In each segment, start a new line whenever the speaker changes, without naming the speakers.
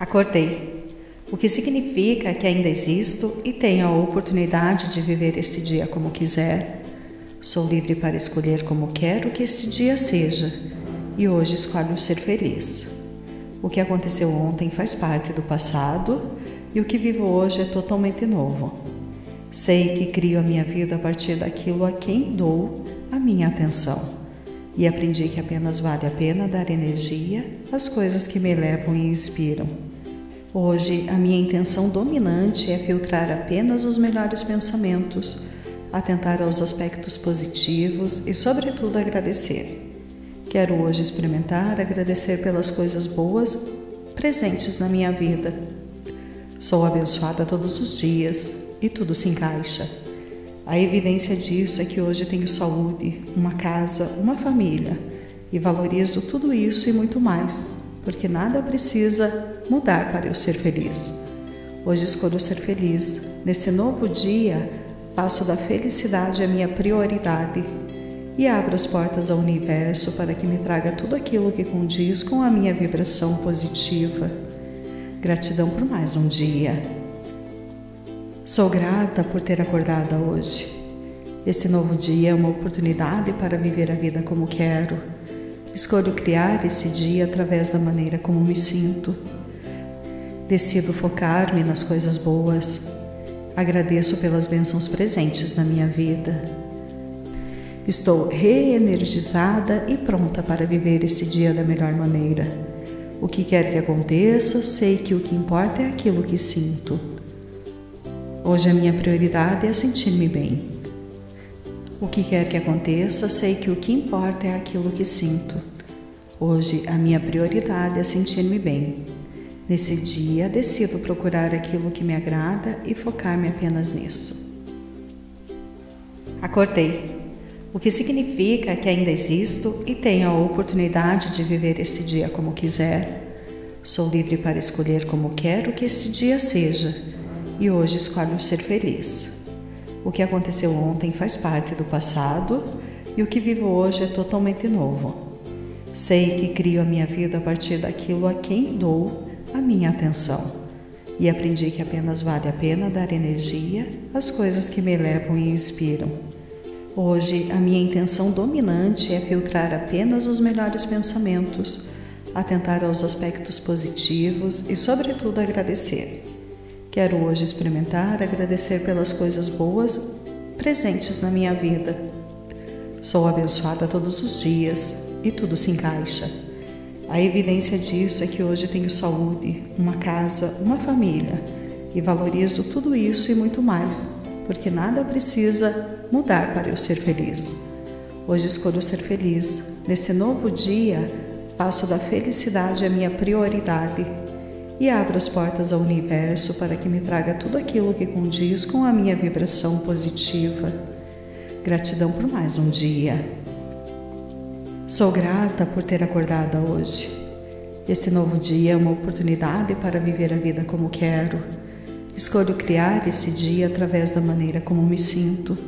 Acordei, o que significa que ainda existo e tenho a oportunidade de viver este dia como quiser. Sou livre para escolher como quero que este dia seja e hoje escolho ser feliz. O que aconteceu ontem faz parte do passado e o que vivo hoje é totalmente novo. Sei que crio a minha vida a partir daquilo a quem dou a minha atenção. E aprendi que apenas vale a pena dar energia às coisas que me elevam e inspiram. Hoje, a minha intenção dominante é filtrar apenas os melhores pensamentos, atentar aos aspectos positivos e, sobretudo, agradecer. Quero hoje experimentar agradecer pelas coisas boas presentes na minha vida. Sou abençoada todos os dias e tudo se encaixa. A evidência disso é que hoje tenho saúde, uma casa, uma família e valorizo tudo isso e muito mais, porque nada precisa mudar para eu ser feliz. Hoje escolho ser feliz. Nesse novo dia, passo da felicidade a minha prioridade e abro as portas ao universo para que me traga tudo aquilo que condiz com a minha vibração positiva. Gratidão por mais um dia. Sou grata por ter acordado hoje. Este novo dia é uma oportunidade para viver a vida como quero. Escolho criar esse dia através da maneira como me sinto. Decido focar-me nas coisas boas. Agradeço pelas bênçãos presentes na minha vida. Estou reenergizada e pronta para viver esse dia da melhor maneira. O que quer que aconteça, sei que o que importa é aquilo que sinto. Hoje a minha prioridade é sentir-me bem. O que quer que aconteça, sei que o que importa é aquilo que sinto. Hoje a minha prioridade é sentir-me bem. Nesse dia, decido procurar aquilo que me agrada e focar-me apenas nisso. Acordei, o que significa que ainda existo e tenho a oportunidade de viver este dia como quiser. Sou livre para escolher como quero que este dia seja e hoje escolho ser feliz. O que aconteceu ontem faz parte do passado e o que vivo hoje é totalmente novo. Sei que crio a minha vida a partir daquilo a quem dou a minha atenção e aprendi que apenas vale a pena dar energia às coisas que me elevam e inspiram. Hoje, a minha intenção dominante é filtrar apenas os melhores pensamentos, atentar aos aspectos positivos e, sobretudo, agradecer. Quero hoje experimentar agradecer pelas coisas boas presentes na minha vida. Sou abençoada todos os dias e tudo se encaixa. A evidência disso é que hoje tenho saúde, uma casa, uma família e valorizo tudo isso e muito mais, porque nada precisa mudar para eu ser feliz. Hoje escolho ser feliz. Nesse novo dia, passo da felicidade a minha prioridade e abro as portas ao universo para que me traga tudo aquilo que condiz com a minha vibração positiva. Gratidão por mais um dia. Sou grata por ter acordado hoje. Esse novo dia é uma oportunidade para viver a vida como quero. Escolho criar esse dia através da maneira como me sinto.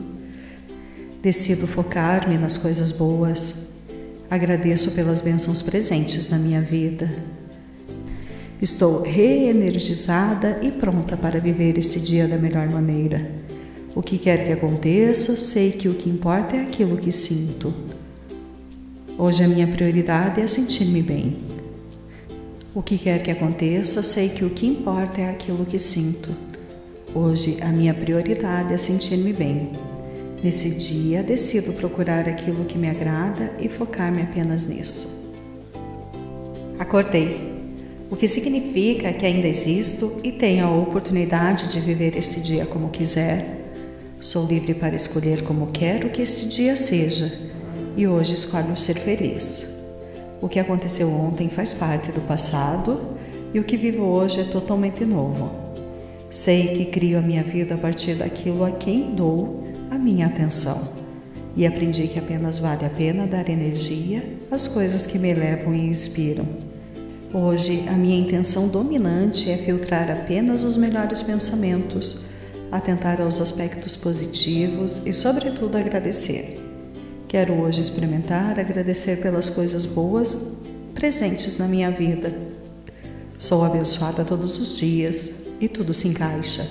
Decido focar-me nas coisas boas. Agradeço pelas bênçãos presentes na minha vida. Estou reenergizada e pronta para viver esse dia da melhor maneira. O que quer que aconteça, sei que o que importa é aquilo que sinto. Hoje a minha prioridade é sentir-me bem. O que quer que aconteça, sei que o que importa é aquilo que sinto. Hoje a minha prioridade é sentir-me bem. Nesse dia, decido procurar aquilo que me agrada e focar-me apenas nisso. Acordei o que significa que ainda existo e tenho a oportunidade de viver este dia como quiser. Sou livre para escolher como quero que este dia seja e hoje escolho ser feliz. O que aconteceu ontem faz parte do passado e o que vivo hoje é totalmente novo. Sei que crio a minha vida a partir daquilo a quem dou a minha atenção e aprendi que apenas vale a pena dar energia às coisas que me elevam e inspiram. Hoje, a minha intenção dominante é filtrar apenas os melhores pensamentos, atentar aos aspectos positivos e, sobretudo, agradecer. Quero hoje experimentar agradecer pelas coisas boas presentes na minha vida. Sou abençoada todos os dias e tudo se encaixa.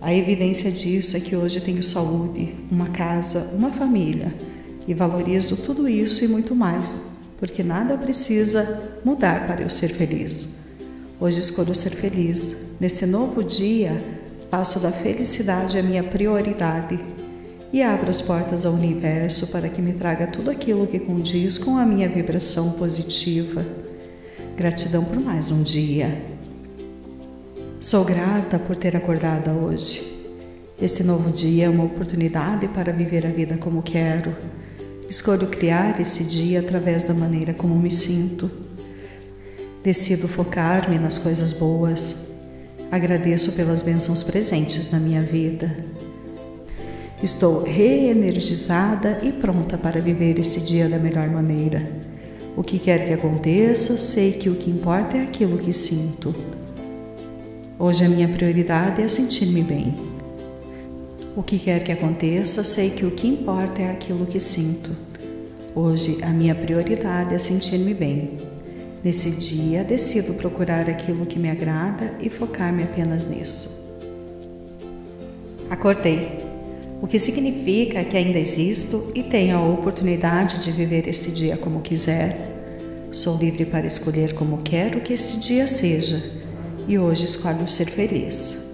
A evidência disso é que hoje tenho saúde, uma casa, uma família e valorizo tudo isso e muito mais, porque nada precisa mudar para eu ser feliz. Hoje escolho ser feliz. Nesse novo dia, faço da felicidade a minha prioridade e abro as portas ao universo para que me traga tudo aquilo que condiz com a minha vibração positiva. Gratidão por mais um dia. Sou grata por ter acordado hoje. Esse novo dia é uma oportunidade para viver a vida como quero. Escolho criar esse dia através da maneira como me sinto. Decido focar-me nas coisas boas. Agradeço pelas bênçãos presentes na minha vida. Estou reenergizada e pronta para viver esse dia da melhor maneira. O que quer que aconteça, sei que o que importa é aquilo que sinto. Hoje a minha prioridade é sentir-me bem. O que quer que aconteça, sei que o que importa é aquilo que sinto. Hoje a minha prioridade é sentir-me bem. Nesse dia, decido procurar aquilo que me agrada e focar-me apenas nisso. Acordei, o que significa que ainda existo e tenho a oportunidade de viver este dia como quiser. Sou livre para escolher como quero que este dia seja e hoje escolho ser feliz.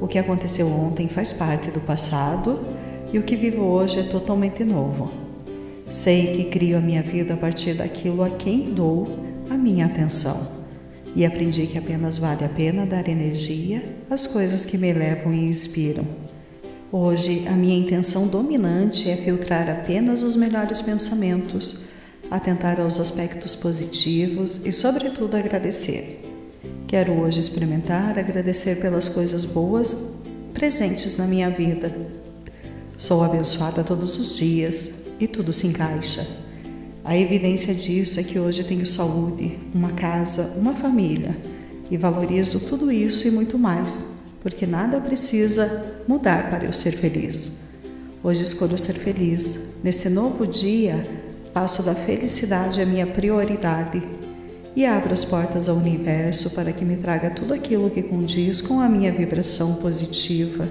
O que aconteceu ontem faz parte do passado e o que vivo hoje é totalmente novo. Sei que crio a minha vida a partir daquilo a quem dou a minha atenção e aprendi que apenas vale a pena dar energia às coisas que me elevam e inspiram. Hoje, a minha intenção dominante é filtrar apenas os melhores pensamentos, atentar aos aspectos positivos e, sobretudo, agradecer. Quero hoje experimentar agradecer pelas coisas boas presentes na minha vida. Sou abençoada todos os dias e tudo se encaixa. A evidência disso é que hoje tenho saúde, uma casa, uma família e valorizo tudo isso e muito mais porque nada precisa mudar para eu ser feliz. Hoje escolho ser feliz. Nesse novo dia, faço da felicidade a minha prioridade e abro as portas ao universo para que me traga tudo aquilo que condiz com a minha vibração positiva.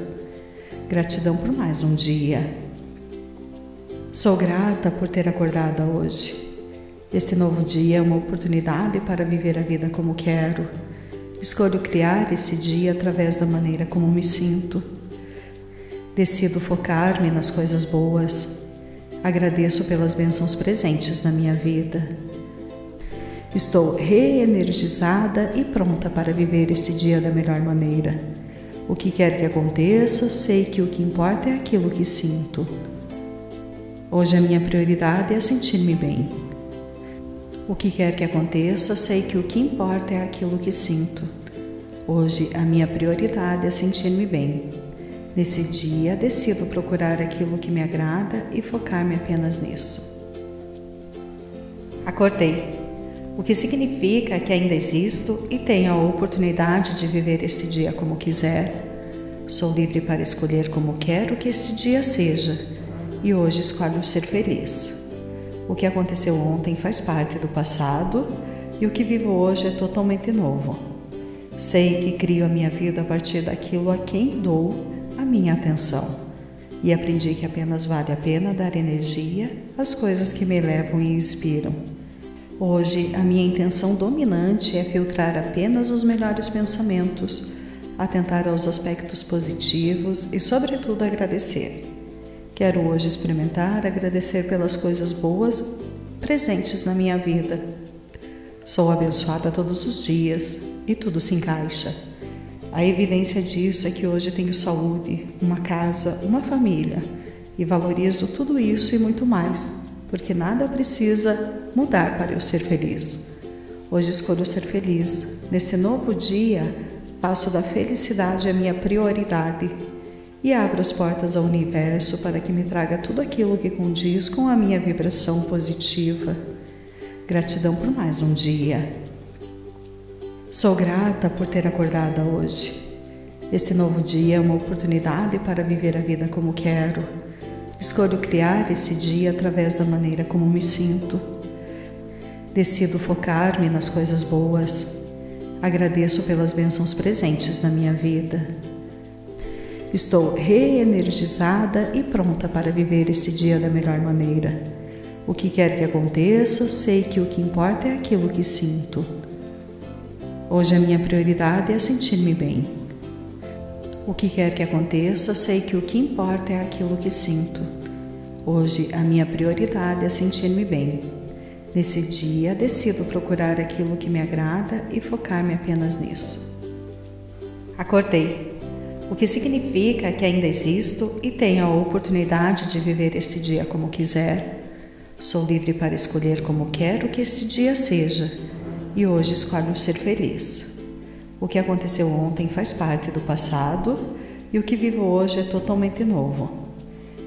Gratidão por mais um dia. Sou grata por ter acordado hoje. Esse novo dia é uma oportunidade para viver a vida como quero Escolho criar esse dia através da maneira como me sinto. Decido focar-me nas coisas boas. Agradeço pelas bênçãos presentes na minha vida. Estou reenergizada e pronta para viver esse dia da melhor maneira. O que quer que aconteça, sei que o que importa é aquilo que sinto. Hoje a minha prioridade é sentir-me bem. O que quer que aconteça, sei que o que importa é aquilo que sinto. Hoje a minha prioridade é sentir-me bem. Nesse dia, decido procurar aquilo que me agrada e focar-me apenas nisso. Acordei, o que significa que ainda existo e tenho a oportunidade de viver este dia como quiser. Sou livre para escolher como quero que este dia seja e hoje escolho ser feliz. O que aconteceu ontem faz parte do passado e o que vivo hoje é totalmente novo. Sei que crio a minha vida a partir daquilo a quem dou a minha atenção e aprendi que apenas vale a pena dar energia às coisas que me elevam e inspiram. Hoje, a minha intenção dominante é filtrar apenas os melhores pensamentos, atentar aos aspectos positivos e, sobretudo, agradecer. Quero hoje experimentar agradecer pelas coisas boas presentes na minha vida. Sou abençoada todos os dias e tudo se encaixa. A evidência disso é que hoje tenho saúde, uma casa, uma família e valorizo tudo isso e muito mais, porque nada precisa mudar para eu ser feliz. Hoje escolho ser feliz. Nesse novo dia, faço da felicidade a minha prioridade e abro as portas ao universo para que me traga tudo aquilo que condiz com a minha vibração positiva. Gratidão por mais um dia. Sou grata por ter acordado hoje. Esse novo dia é uma oportunidade para viver a vida como quero. Escolho criar esse dia através da maneira como me sinto. Decido focar-me nas coisas boas. Agradeço pelas bênçãos presentes na minha vida. Estou reenergizada e pronta para viver esse dia da melhor maneira. O que quer que aconteça, sei que o que importa é aquilo que sinto. Hoje a minha prioridade é sentir-me bem. O que quer que aconteça, sei que o que importa é aquilo que sinto. Hoje a minha prioridade é sentir-me bem. Nesse dia, decido procurar aquilo que me agrada e focar-me apenas nisso. Acordei, o que significa que ainda existo e tenho a oportunidade de viver este dia como quiser. Sou livre para escolher como quero que este dia seja e hoje escolho ser feliz. O que aconteceu ontem faz parte do passado e o que vivo hoje é totalmente novo.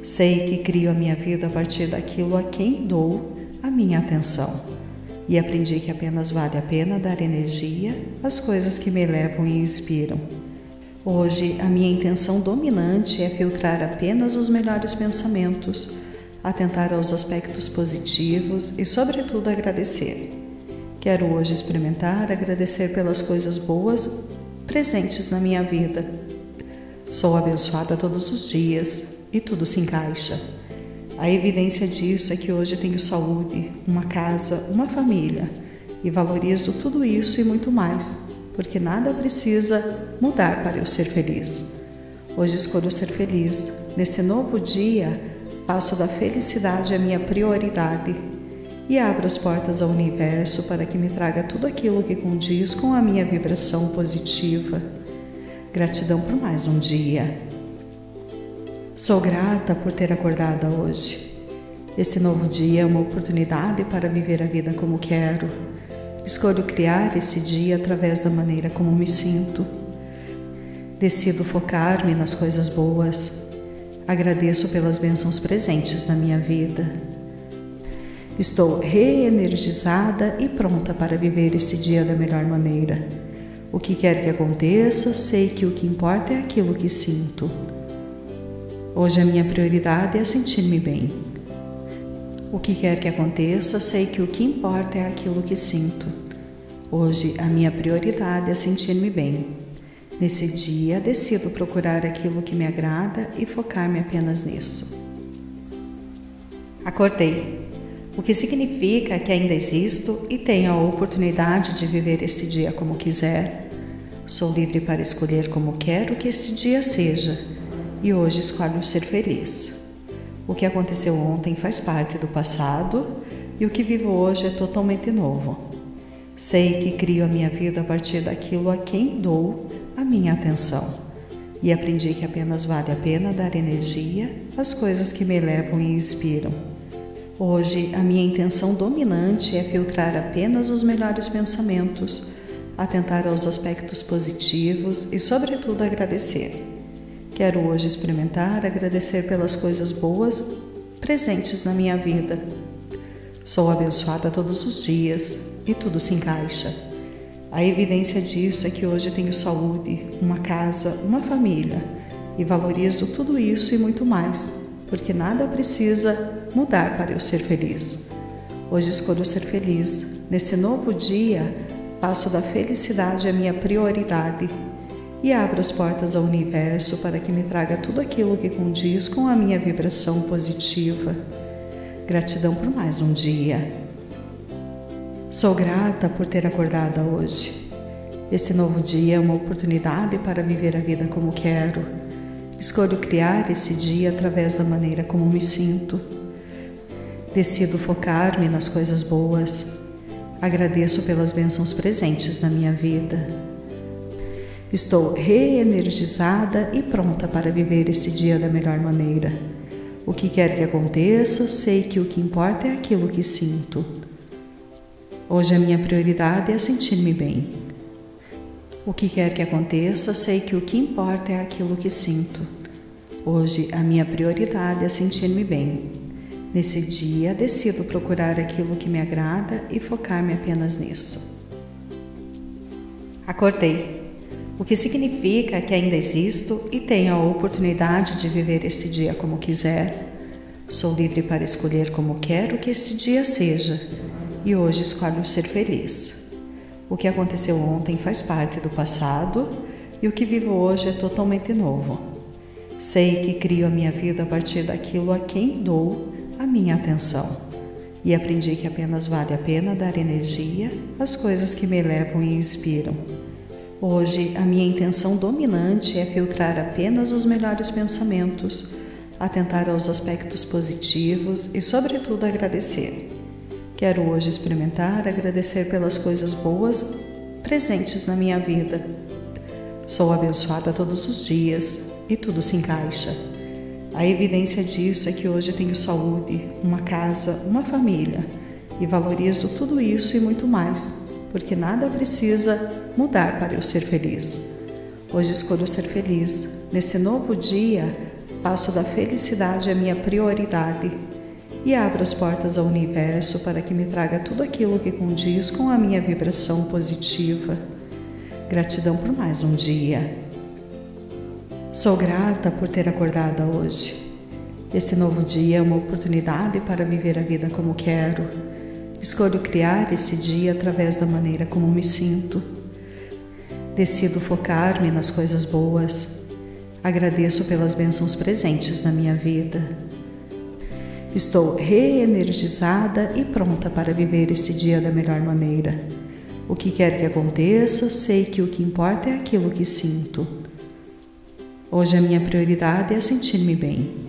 Sei que crio a minha vida a partir daquilo a quem dou a minha atenção e aprendi que apenas vale a pena dar energia às coisas que me elevam e inspiram. Hoje, a minha intenção dominante é filtrar apenas os melhores pensamentos, atentar aos aspectos positivos e, sobretudo, agradecer. Quero hoje experimentar agradecer pelas coisas boas presentes na minha vida. Sou abençoada todos os dias e tudo se encaixa. A evidência disso é que hoje tenho saúde, uma casa, uma família e valorizo tudo isso e muito mais, porque nada precisa mudar para eu ser feliz. Hoje escolho ser feliz. Nesse novo dia, passo da felicidade a minha prioridade e abro as portas ao universo para que me traga tudo aquilo que condiz com a minha vibração positiva. Gratidão por mais um dia. Sou grata por ter acordado hoje. Esse novo dia é uma oportunidade para viver a vida como quero. Escolho criar esse dia através da maneira como me sinto. Decido focar-me nas coisas boas. Agradeço pelas bênçãos presentes na minha vida. Estou reenergizada e pronta para viver esse dia da melhor maneira. O que quer que aconteça, sei que o que importa é aquilo que sinto. Hoje a minha prioridade é sentir-me bem. O que quer que aconteça, sei que o que importa é aquilo que sinto. Hoje a minha prioridade é sentir-me bem. Nesse dia, decido procurar aquilo que me agrada e focar-me apenas nisso. Acordei, o que significa que ainda existo e tenho a oportunidade de viver este dia como quiser. Sou livre para escolher como quero que este dia seja e hoje escolho ser feliz. O que aconteceu ontem faz parte do passado e o que vivo hoje é totalmente novo. Sei que crio a minha vida a partir daquilo a quem dou a minha atenção e aprendi que apenas vale a pena dar energia às coisas que me elevam e inspiram. Hoje, a minha intenção dominante é filtrar apenas os melhores pensamentos, atentar aos aspectos positivos e, sobretudo, agradecer. Quero hoje experimentar agradecer pelas coisas boas presentes na minha vida. Sou abençoada todos os dias e tudo se encaixa. A evidência disso é que hoje tenho saúde, uma casa, uma família e valorizo tudo isso e muito mais, porque nada precisa mudar para eu ser feliz. Hoje escolho ser feliz. Nesse novo dia, passo da felicidade a minha prioridade e abro as portas ao universo para que me traga tudo aquilo que condiz com a minha vibração positiva. Gratidão por mais um dia. Sou grata por ter acordado hoje. Esse novo dia é uma oportunidade para viver a vida como quero. Escolho criar esse dia através da maneira como me sinto. Decido focar-me nas coisas boas. Agradeço pelas bênçãos presentes na minha vida. Estou reenergizada e pronta para viver esse dia da melhor maneira. O que quer que aconteça, sei que o que importa é aquilo que sinto. Hoje a minha prioridade é sentir-me bem. O que quer que aconteça, sei que o que importa é aquilo que sinto. Hoje a minha prioridade é sentir-me bem. Nesse dia, decido procurar aquilo que me agrada e focar-me apenas nisso. Acordei o que significa que ainda existo e tenho a oportunidade de viver este dia como quiser. Sou livre para escolher como quero que este dia seja e hoje escolho ser feliz. O que aconteceu ontem faz parte do passado e o que vivo hoje é totalmente novo. Sei que crio a minha vida a partir daquilo a quem dou a minha atenção. E aprendi que apenas vale a pena dar energia às coisas que me elevam e inspiram. Hoje, a minha intenção dominante é filtrar apenas os melhores pensamentos, atentar aos aspectos positivos e, sobretudo, agradecer. Quero hoje experimentar agradecer pelas coisas boas presentes na minha vida. Sou abençoada todos os dias e tudo se encaixa. A evidência disso é que hoje tenho saúde, uma casa, uma família e valorizo tudo isso e muito mais, porque nada precisa mudar para eu ser feliz. Hoje escolho ser feliz. Nesse novo dia, passo da felicidade a minha prioridade e abro as portas ao universo para que me traga tudo aquilo que condiz com a minha vibração positiva. Gratidão por mais um dia. Sou grata por ter acordado hoje. Este novo dia é uma oportunidade para viver a vida como quero. Escolho criar esse dia através da maneira como me sinto. Decido focar-me nas coisas boas. Agradeço pelas bênçãos presentes na minha vida. Estou reenergizada e pronta para viver esse dia da melhor maneira. O que quer que aconteça, sei que o que importa é aquilo que sinto. Hoje a minha prioridade é sentir-me bem.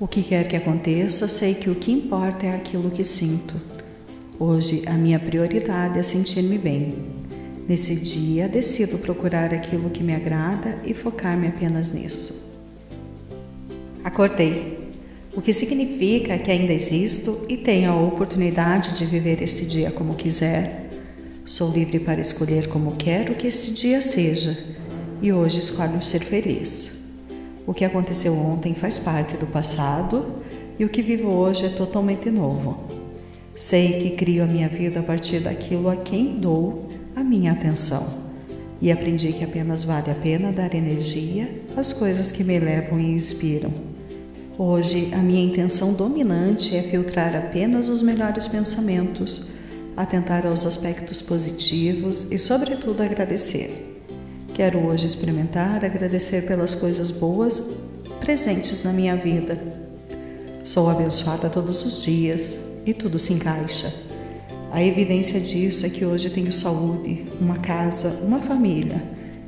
O que quer que aconteça, sei que o que importa é aquilo que sinto. Hoje a minha prioridade é sentir-me bem. Nesse dia, decido procurar aquilo que me agrada e focar-me apenas nisso. Acordei o que significa que ainda existo e tenho a oportunidade de viver este dia como quiser. Sou livre para escolher como quero que este dia seja e hoje escolho ser feliz. O que aconteceu ontem faz parte do passado e o que vivo hoje é totalmente novo. Sei que crio a minha vida a partir daquilo a quem dou a minha atenção e aprendi que apenas vale a pena dar energia às coisas que me elevam e inspiram. Hoje, a minha intenção dominante é filtrar apenas os melhores pensamentos, atentar aos aspectos positivos e, sobretudo, agradecer. Quero hoje experimentar agradecer pelas coisas boas presentes na minha vida. Sou abençoada todos os dias e tudo se encaixa. A evidência disso é que hoje tenho saúde, uma casa, uma família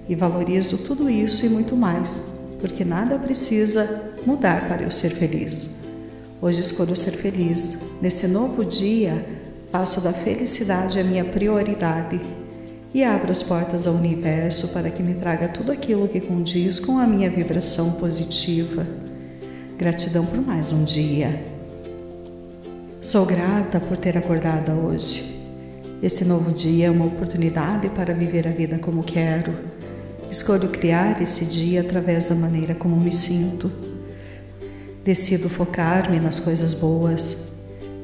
e valorizo tudo isso e muito mais porque nada precisa mudar para eu ser feliz. Hoje escolho ser feliz. Nesse novo dia, passo da felicidade a minha prioridade e abro as portas ao universo para que me traga tudo aquilo que condiz com a minha vibração positiva. Gratidão por mais um dia. Sou grata por ter acordado hoje. Esse novo dia é uma oportunidade para viver a vida como quero Escolho criar esse dia através da maneira como me sinto. Decido focar-me nas coisas boas.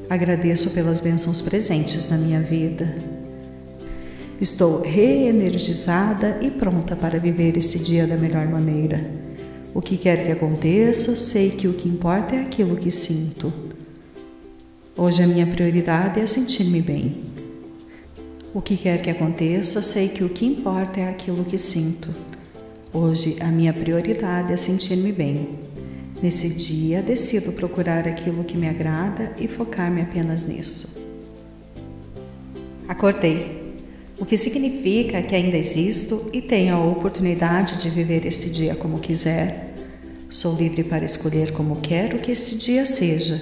Agradeço pelas bênçãos presentes na minha vida. Estou reenergizada e pronta para viver esse dia da melhor maneira. O que quer que aconteça, sei que o que importa é aquilo que sinto. Hoje a minha prioridade é sentir-me bem. O que quer que aconteça, sei que o que importa é aquilo que sinto. Hoje, a minha prioridade é sentir-me bem. Nesse dia, decido procurar aquilo que me agrada e focar-me apenas nisso. Acordei, o que significa que ainda existo e tenho a oportunidade de viver este dia como quiser. Sou livre para escolher como quero que este dia seja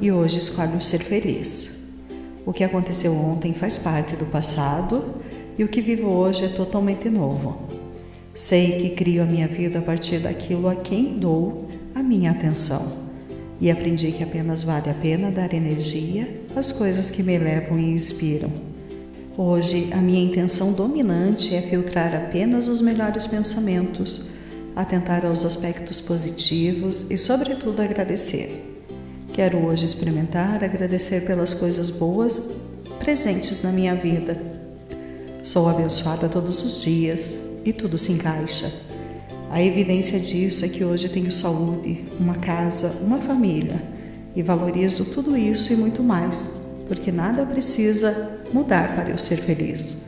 e hoje escolho ser feliz. O que aconteceu ontem faz parte do passado e o que vivo hoje é totalmente novo. Sei que crio a minha vida a partir daquilo a quem dou a minha atenção e aprendi que apenas vale a pena dar energia às coisas que me elevam e inspiram. Hoje, a minha intenção dominante é filtrar apenas os melhores pensamentos, atentar aos aspectos positivos e, sobretudo, agradecer. Quero hoje experimentar agradecer pelas coisas boas presentes na minha vida. Sou abençoada todos os dias e tudo se encaixa. A evidência disso é que hoje tenho saúde, uma casa, uma família e valorizo tudo isso e muito mais, porque nada precisa mudar para eu ser feliz.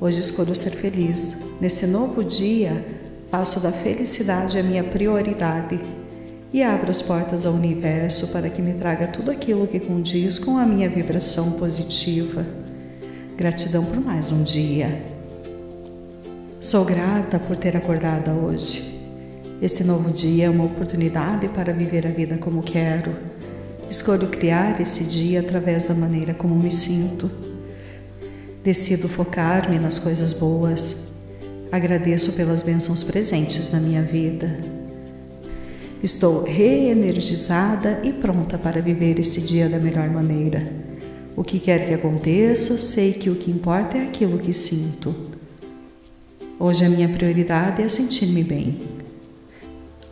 Hoje escolho ser feliz. Nesse novo dia, faço da felicidade a minha prioridade e abro as portas ao universo para que me traga tudo aquilo que condiz com a minha vibração positiva. Gratidão por mais um dia. Sou grata por ter acordado hoje. Este novo dia é uma oportunidade para viver a vida como quero. Escolho criar esse dia através da maneira como me sinto. Decido focar-me nas coisas boas. Agradeço pelas bênçãos presentes na minha vida. Estou reenergizada e pronta para viver esse dia da melhor maneira. O que quer que aconteça, sei que o que importa é aquilo que sinto. Hoje a minha prioridade é sentir-me bem.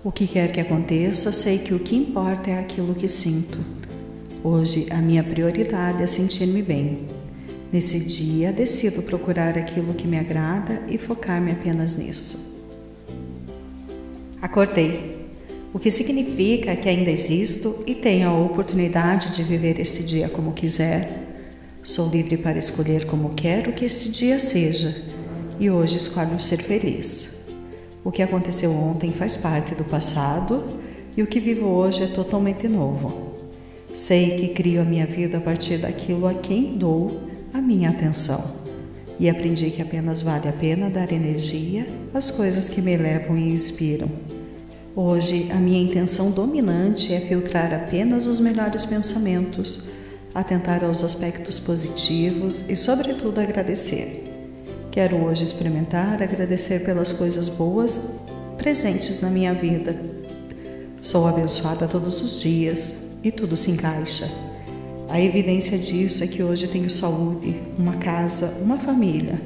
O que quer que aconteça, sei que o que importa é aquilo que sinto. Hoje a minha prioridade é sentir-me bem. Nesse dia, decido procurar aquilo que me agrada e focar-me apenas nisso. Acordei o que significa que ainda existo e tenho a oportunidade de viver este dia como quiser. Sou livre para escolher como quero que este dia seja e hoje escolho ser feliz. O que aconteceu ontem faz parte do passado e o que vivo hoje é totalmente novo. Sei que crio a minha vida a partir daquilo a quem dou a minha atenção e aprendi que apenas vale a pena dar energia às coisas que me levam e inspiram. Hoje, a minha intenção dominante é filtrar apenas os melhores pensamentos, atentar aos aspectos positivos e, sobretudo, agradecer. Quero hoje experimentar agradecer pelas coisas boas presentes na minha vida. Sou abençoada todos os dias e tudo se encaixa. A evidência disso é que hoje tenho saúde, uma casa, uma família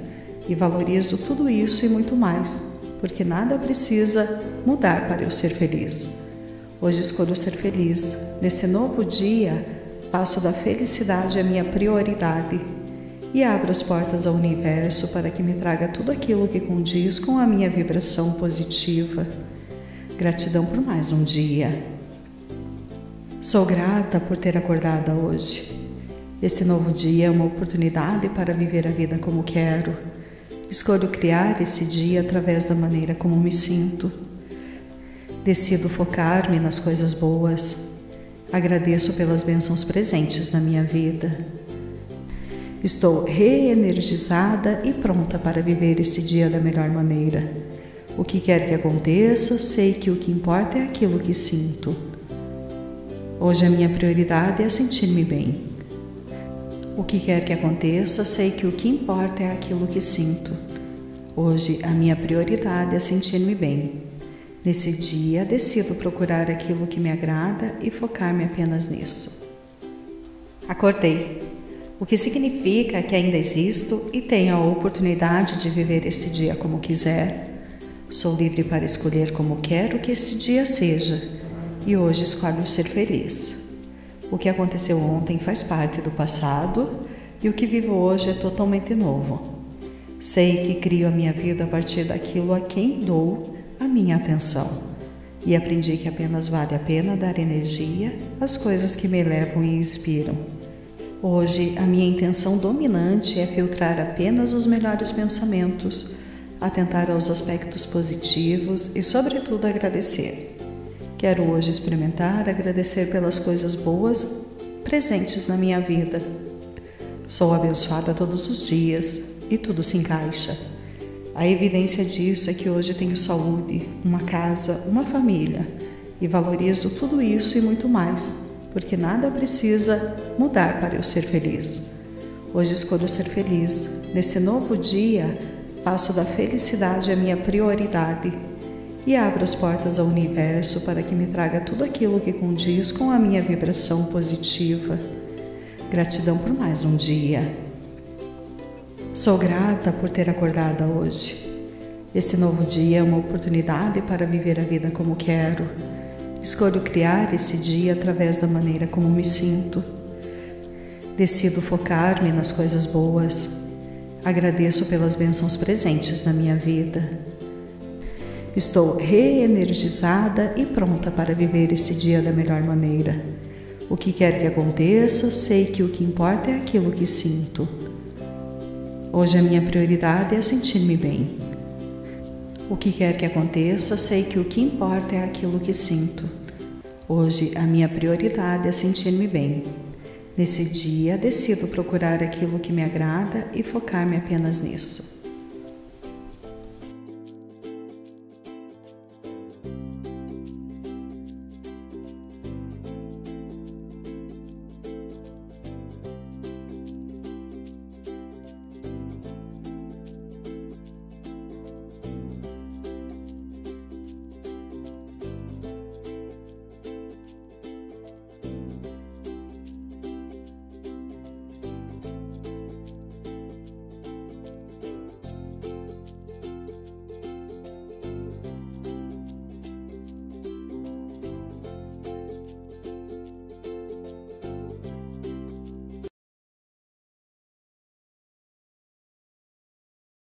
e valorizo tudo isso e muito mais porque nada precisa mudar para eu ser feliz. Hoje escolho ser feliz. Nesse novo dia, faço da felicidade a minha prioridade e abro as portas ao universo para que me traga tudo aquilo que condiz com a minha vibração positiva. Gratidão por mais um dia. Sou grata por ter acordado hoje. Esse novo dia é uma oportunidade para viver a vida como quero Escolho criar esse dia através da maneira como me sinto. Decido focar-me nas coisas boas. Agradeço pelas bênçãos presentes na minha vida. Estou reenergizada e pronta para viver esse dia da melhor maneira. O que quer que aconteça, sei que o que importa é aquilo que sinto. Hoje a minha prioridade é sentir-me bem. O que quer que aconteça, sei que o que importa é aquilo que sinto. Hoje, a minha prioridade é sentir-me bem. Nesse dia, decido procurar aquilo que me agrada e focar-me apenas nisso. Acordei, o que significa que ainda existo e tenho a oportunidade de viver este dia como quiser. Sou livre para escolher como quero que este dia seja e hoje escolho ser feliz. O que aconteceu ontem faz parte do passado e o que vivo hoje é totalmente novo. Sei que crio a minha vida a partir daquilo a quem dou a minha atenção e aprendi que apenas vale a pena dar energia às coisas que me levam e inspiram. Hoje, a minha intenção dominante é filtrar apenas os melhores pensamentos, atentar aos aspectos positivos e, sobretudo, agradecer. Quero hoje experimentar agradecer pelas coisas boas presentes na minha vida. Sou abençoada todos os dias e tudo se encaixa. A evidência disso é que hoje tenho saúde, uma casa, uma família e valorizo tudo isso e muito mais, porque nada precisa mudar para eu ser feliz. Hoje escolho ser feliz. Nesse novo dia, faço da felicidade a minha prioridade e abro as portas ao universo para que me traga tudo aquilo que condiz com a minha vibração positiva. Gratidão por mais um dia. Sou grata por ter acordado hoje. Este novo dia é uma oportunidade para viver a vida como quero. Escolho criar esse dia através da maneira como me sinto. Decido focar-me nas coisas boas. Agradeço pelas bênçãos presentes na minha vida. Estou reenergizada e pronta para viver esse dia da melhor maneira. O que quer que aconteça, sei que o que importa é aquilo que sinto. Hoje a minha prioridade é sentir-me bem. O que quer que aconteça, sei que o que importa é aquilo que sinto. Hoje a minha prioridade é sentir-me bem. Nesse dia, decido procurar aquilo que me agrada e focar-me apenas nisso.